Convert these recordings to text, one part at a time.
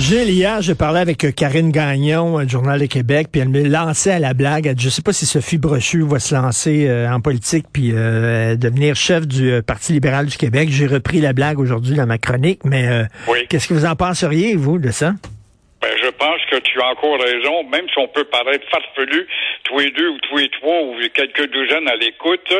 Gilles, hier, je parlais avec euh, Karine Gagnon, du Journal de Québec, puis elle me lançait à la blague. Elle dit, je sais pas si Sophie Brochu va se lancer euh, en politique puis euh, devenir chef du euh, Parti libéral du Québec. J'ai repris la blague aujourd'hui dans ma chronique, mais euh, Oui. qu'est-ce que vous en penseriez, vous, de ça? Ben, je pense que tu as encore raison, même si on peut paraître farfelu, tous les deux ou tous les trois ou quelques douzaines à l'écoute.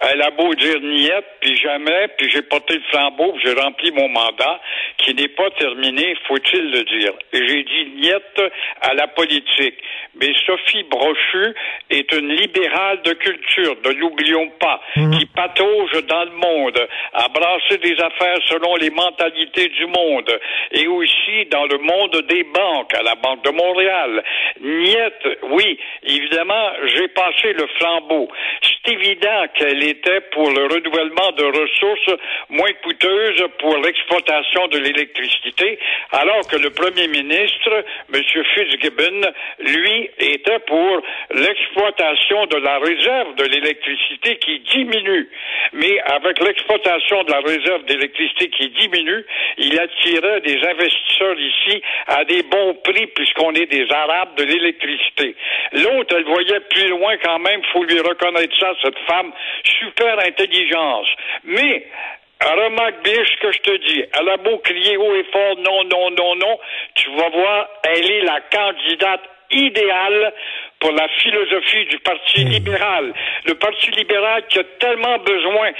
Elle a beau dire niette, puis jamais, puis j'ai porté le flambeau, puis j'ai rempli mon mandat, qui n'est pas terminé, faut-il le dire. Et j'ai dit niette à la politique. Mais Sophie Brochu est une libérale de culture, ne l'oublions pas, qui patauge dans le monde, à brasser des affaires selon les mentalités du monde, et aussi dans le monde des banques, à la Banque de Montréal. Niette, oui, évidemment, j'ai passé le flambeau. C'est évident qu'elle était pour le renouvellement de ressources moins coûteuses pour l'exploitation de l'électricité, alors que le premier ministre, M. Fitzgibbon, lui, était pour l'exploitation de la réserve de l'électricité qui diminue. Mais avec l'exploitation de la réserve d'électricité qui diminue, il attirait des investisseurs ici à des bons prix puisqu'on est des Arabes de l'électricité. L'autre, elle voyait plus loin quand même, faut lui reconnaître ça, cette femme, super intelligence. Mais Remarque bien ce que je te dis. Elle a beau crier haut et fort non, non, non, non. Tu vas voir, elle est la candidate idéale pour la philosophie du Parti libéral. Le Parti libéral qui a tellement besoin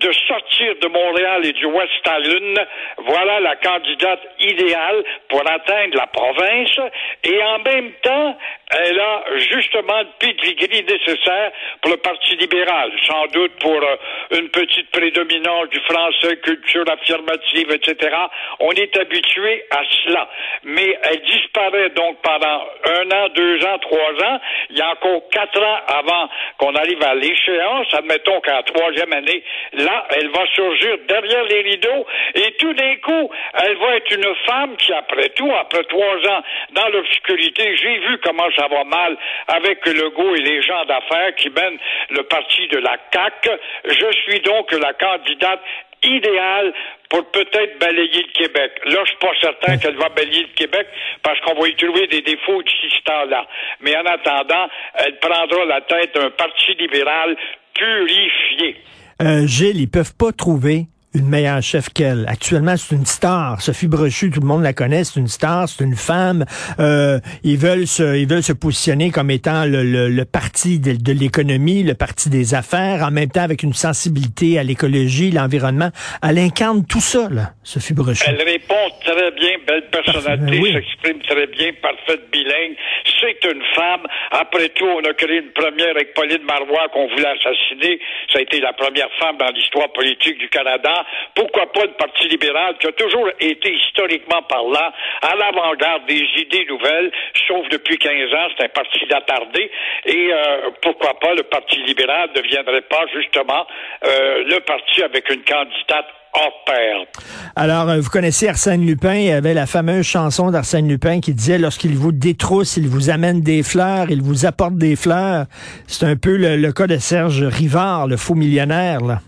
de sortir de Montréal et du West Island, voilà la candidate idéale pour atteindre la province et en même temps, elle a justement le pedigree nécessaire pour le Parti libéral, sans doute pour euh, une petite prédominance du français, culture affirmative, etc. On est habitué à cela. Mais elle disparaît donc pendant un an, deux ans, trois ans. Il y a encore quatre ans avant qu'on arrive à l'échéance. Admettons qu'à la troisième année, là, elle va surgir derrière les rideaux et tout d'un coup, elle va être une femme qui, après tout, après trois ans dans l'obscurité, j'ai vu comment ça va mal avec Legault et les gens d'affaires qui mènent le parti de la CAQ. Je suis donc la candidate idéale pour peut-être balayer le Québec. Là, je suis pas certain qu'elle va balayer le Québec parce qu'on va y trouver des défauts d'ici ce temps-là. Mais en attendant, elle prendra la tête d'un parti libéral purifié. Euh, Gilles, ils peuvent pas trouver une meilleure chef qu'elle. Actuellement, c'est une star. Sophie Brochu, tout le monde la connaît, c'est une star, c'est une femme. Euh, ils veulent se, ils veulent se positionner comme étant le, le, le parti de, l'économie, le parti des affaires, en même temps avec une sensibilité à l'écologie, l'environnement. Elle incarne tout ça, là, Sophie Brochu. Elle répond très bien, belle personnalité, Parfait, oui. s'exprime très bien, parfaite bilingue. C'est une femme. Après tout, on a créé une première avec Pauline Marois qu'on voulait assassiner. Ça a été la première femme dans l'histoire politique du Canada. Pourquoi pas le Parti libéral qui a toujours été historiquement parlant à l'avant-garde des idées nouvelles, sauf depuis 15 ans, c'est un parti d'attardé. Et euh, pourquoi pas le Parti libéral ne deviendrait pas justement euh, le parti avec une candidate hors pair. Alors, euh, vous connaissez Arsène Lupin. Il y avait la fameuse chanson d'Arsène Lupin qui disait lorsqu'il vous détrousse, il vous amène des fleurs, il vous apporte des fleurs. C'est un peu le, le cas de Serge Rivard, le faux millionnaire, là.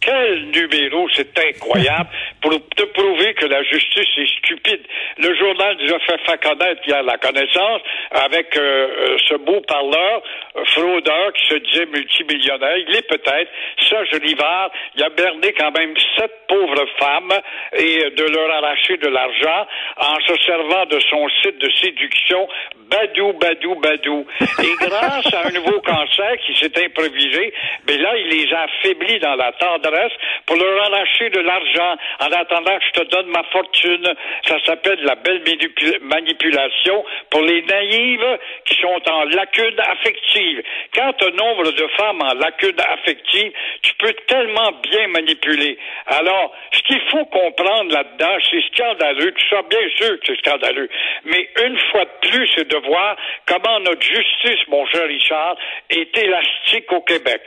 Quel numéro, c'est incroyable, pour te prouver que la justice est stupide. Le journal nous a fait faire connaître hier la connaissance avec euh, euh, ce beau parleur, euh, fraudeur qui se disait multimillionnaire. Il est peut-être. Serge Rivard, il a berné quand même sept pauvres femmes et de leur arracher de l'argent en se servant de son site de séduction Badou, Badou, Badou. Et grâce à un nouveau cancer qui s'est improvisé, ben là, il les a affaiblis dans la tendresse pour leur arracher de l'argent en attendant que je te donne ma fortune. Ça s'appelle la belle manipu- manipulation pour les naïves sont en lacune affective. Quand un nombre de femmes en lacune affective, tu peux tellement bien manipuler. Alors, ce qu'il faut comprendre là-dedans, c'est scandaleux, tout ça, bien sûr que c'est scandaleux. Mais une fois de plus, c'est de voir comment notre justice, mon cher Richard, est élastique au Québec.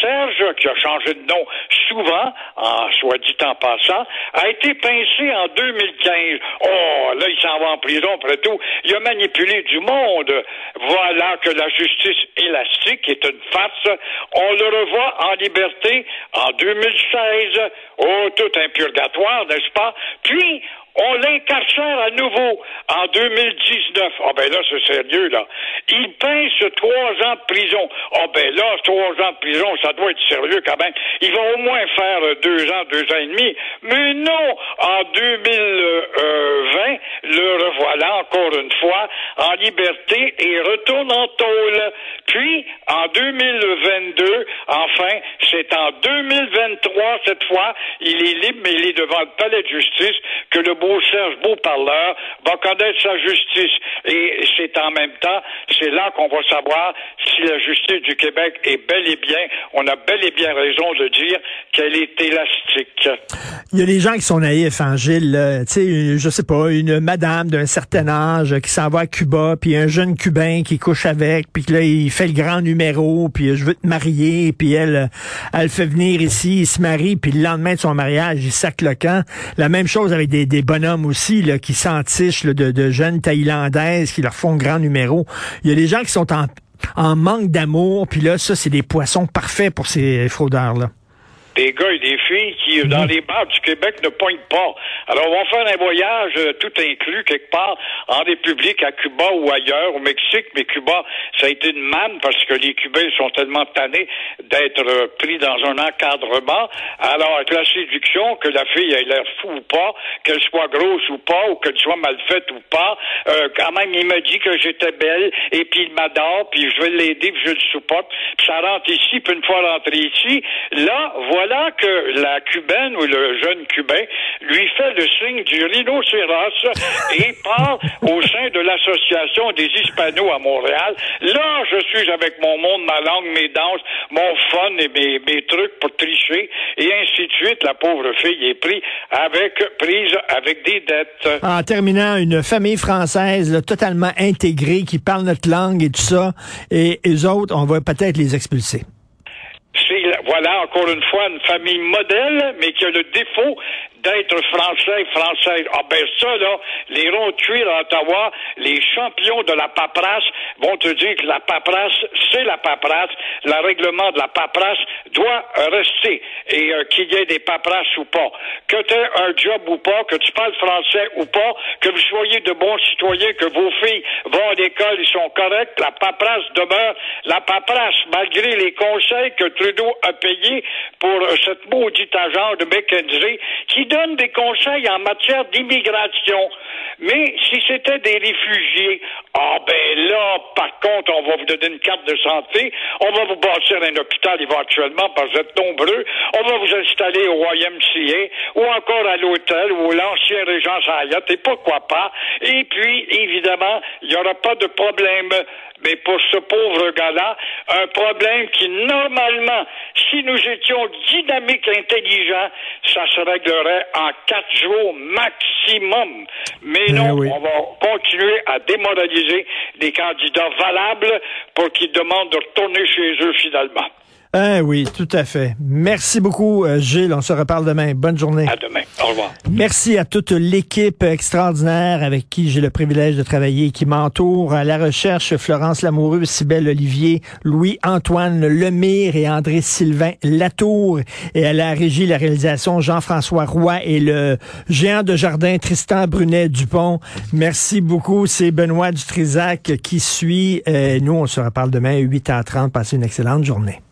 Serge, qui a changé de nom souvent, souvent, en soit dit en passant, a été pincé en 2015. Oh, là, il s'en va en prison, après tout. Il a manipulé du monde. Voilà que la justice élastique est une farce. On le revoit en liberté en 2016. Oh, tout un purgatoire, n'est-ce pas? Puis, on l'incarcère à nouveau en 2019. Ah ben là, c'est sérieux, là. Il pince trois ans de prison. Ah ben là, trois ans de prison, ça doit être sérieux quand même. Il va au moins faire deux ans, deux ans et demi. Mais non, en 2020, le revoilà encore une fois en liberté et retourne en tôle. Puis, en 2022, enfin, c'est en 2023, cette fois, il est libre, mais il est devant le palais de justice que le beau Serge Beauparleur va connaître sa justice. Et c'est en même temps, c'est là qu'on va savoir si la justice du Québec est bel et bien, on a bel et bien raison de dire qu'elle est élastique. Il y a des gens qui sont naïfs, hein, Gilles. Tu sais, je sais pas, une d'un certain âge qui s'en va à Cuba, puis un jeune Cubain qui couche avec, puis là, il fait le grand numéro, puis je veux te marier, puis elle, elle fait venir ici, il se marie, puis le lendemain de son mariage, il sac le camp. La même chose avec des, des bonhommes aussi, là, qui s'entichent de, de jeunes Thaïlandaises qui leur font grand numéro. Il y a des gens qui sont en, en manque d'amour, puis là, ça, c'est des poissons parfaits pour ces fraudeurs-là des gars et des filles qui, dans les bars du Québec, ne pointent pas. Alors, on va faire un voyage euh, tout inclus quelque part en République, à Cuba ou ailleurs, au Mexique, mais Cuba, ça a été une manne parce que les Cubains sont tellement tannés d'être euh, pris dans un encadrement. Alors, avec la séduction, que la fille ait l'air fou ou pas, qu'elle soit grosse ou pas, ou qu'elle soit mal faite ou pas, euh, quand même, il m'a dit que j'étais belle, et puis il m'adore, puis je vais l'aider, puis je le supporte, puis ça rentre ici, puis une fois rentré ici, là, voilà voilà que la cubaine ou le jeune cubain lui fait le signe du rhinocéros et part au sein de l'association des hispanos à Montréal. Là, je suis avec mon monde, ma langue, mes danses, mon fun et mes, mes trucs pour tricher et ainsi de suite. La pauvre fille est prise avec, prise avec des dettes. En terminant, une famille française totalement intégrée qui parle notre langue et tout ça, et les autres, on va peut-être les expulser voilà encore une fois une famille modèle, mais qui a le défaut d'être français, française. Ah ben ça, là, les ronds de cuir à Ottawa, les champions de la paperasse vont te dire que la paperasse, c'est la paperasse. Le règlement de la paperasse doit rester. Et euh, qu'il y ait des paperasses ou pas. Que tu aies un job ou pas, que tu parles français ou pas, que vous soyez de bons citoyens, que vos filles vont à l'école, ils sont corrects, la paperasse demeure la paperasse, malgré les conseils que Trudeau a payés pour cette maudite agent de McKenzie qui donne des conseils en matière d'immigration. Mais si c'était des réfugiés, ah ben là, par contre, on va vous donner une carte de santé, on va vous bâtir un hôpital éventuellement parce que vous êtes nombreux, on va vous installer au YMCA ou encore à l'hôtel ou l'ancien Régence Hayat et pourquoi pas. Et puis, évidemment, il n'y aura pas de problème. Mais pour ce pauvre gars-là, un problème qui, normalement, si nous étions dynamiques, intelligents, ça se réglerait en quatre jours maximum. Mais eh non, on va continuer à démoraliser des candidats valables pour qu'ils demandent de retourner chez eux finalement. Ah oui, tout à fait. Merci beaucoup, euh, Gilles. On se reparle demain. Bonne journée. À demain. Au revoir. Merci à toute l'équipe extraordinaire avec qui j'ai le privilège de travailler et qui m'entoure. À la recherche, Florence Lamoureux, Cybelle Olivier, Louis-Antoine Lemire et André-Sylvain Latour. Et à la régie, la réalisation, Jean-François Roy et le géant de jardin, Tristan Brunet-Dupont. Merci beaucoup. C'est Benoît Dutrisac qui suit. Nous, on se reparle demain à 8h30. Passez une excellente journée.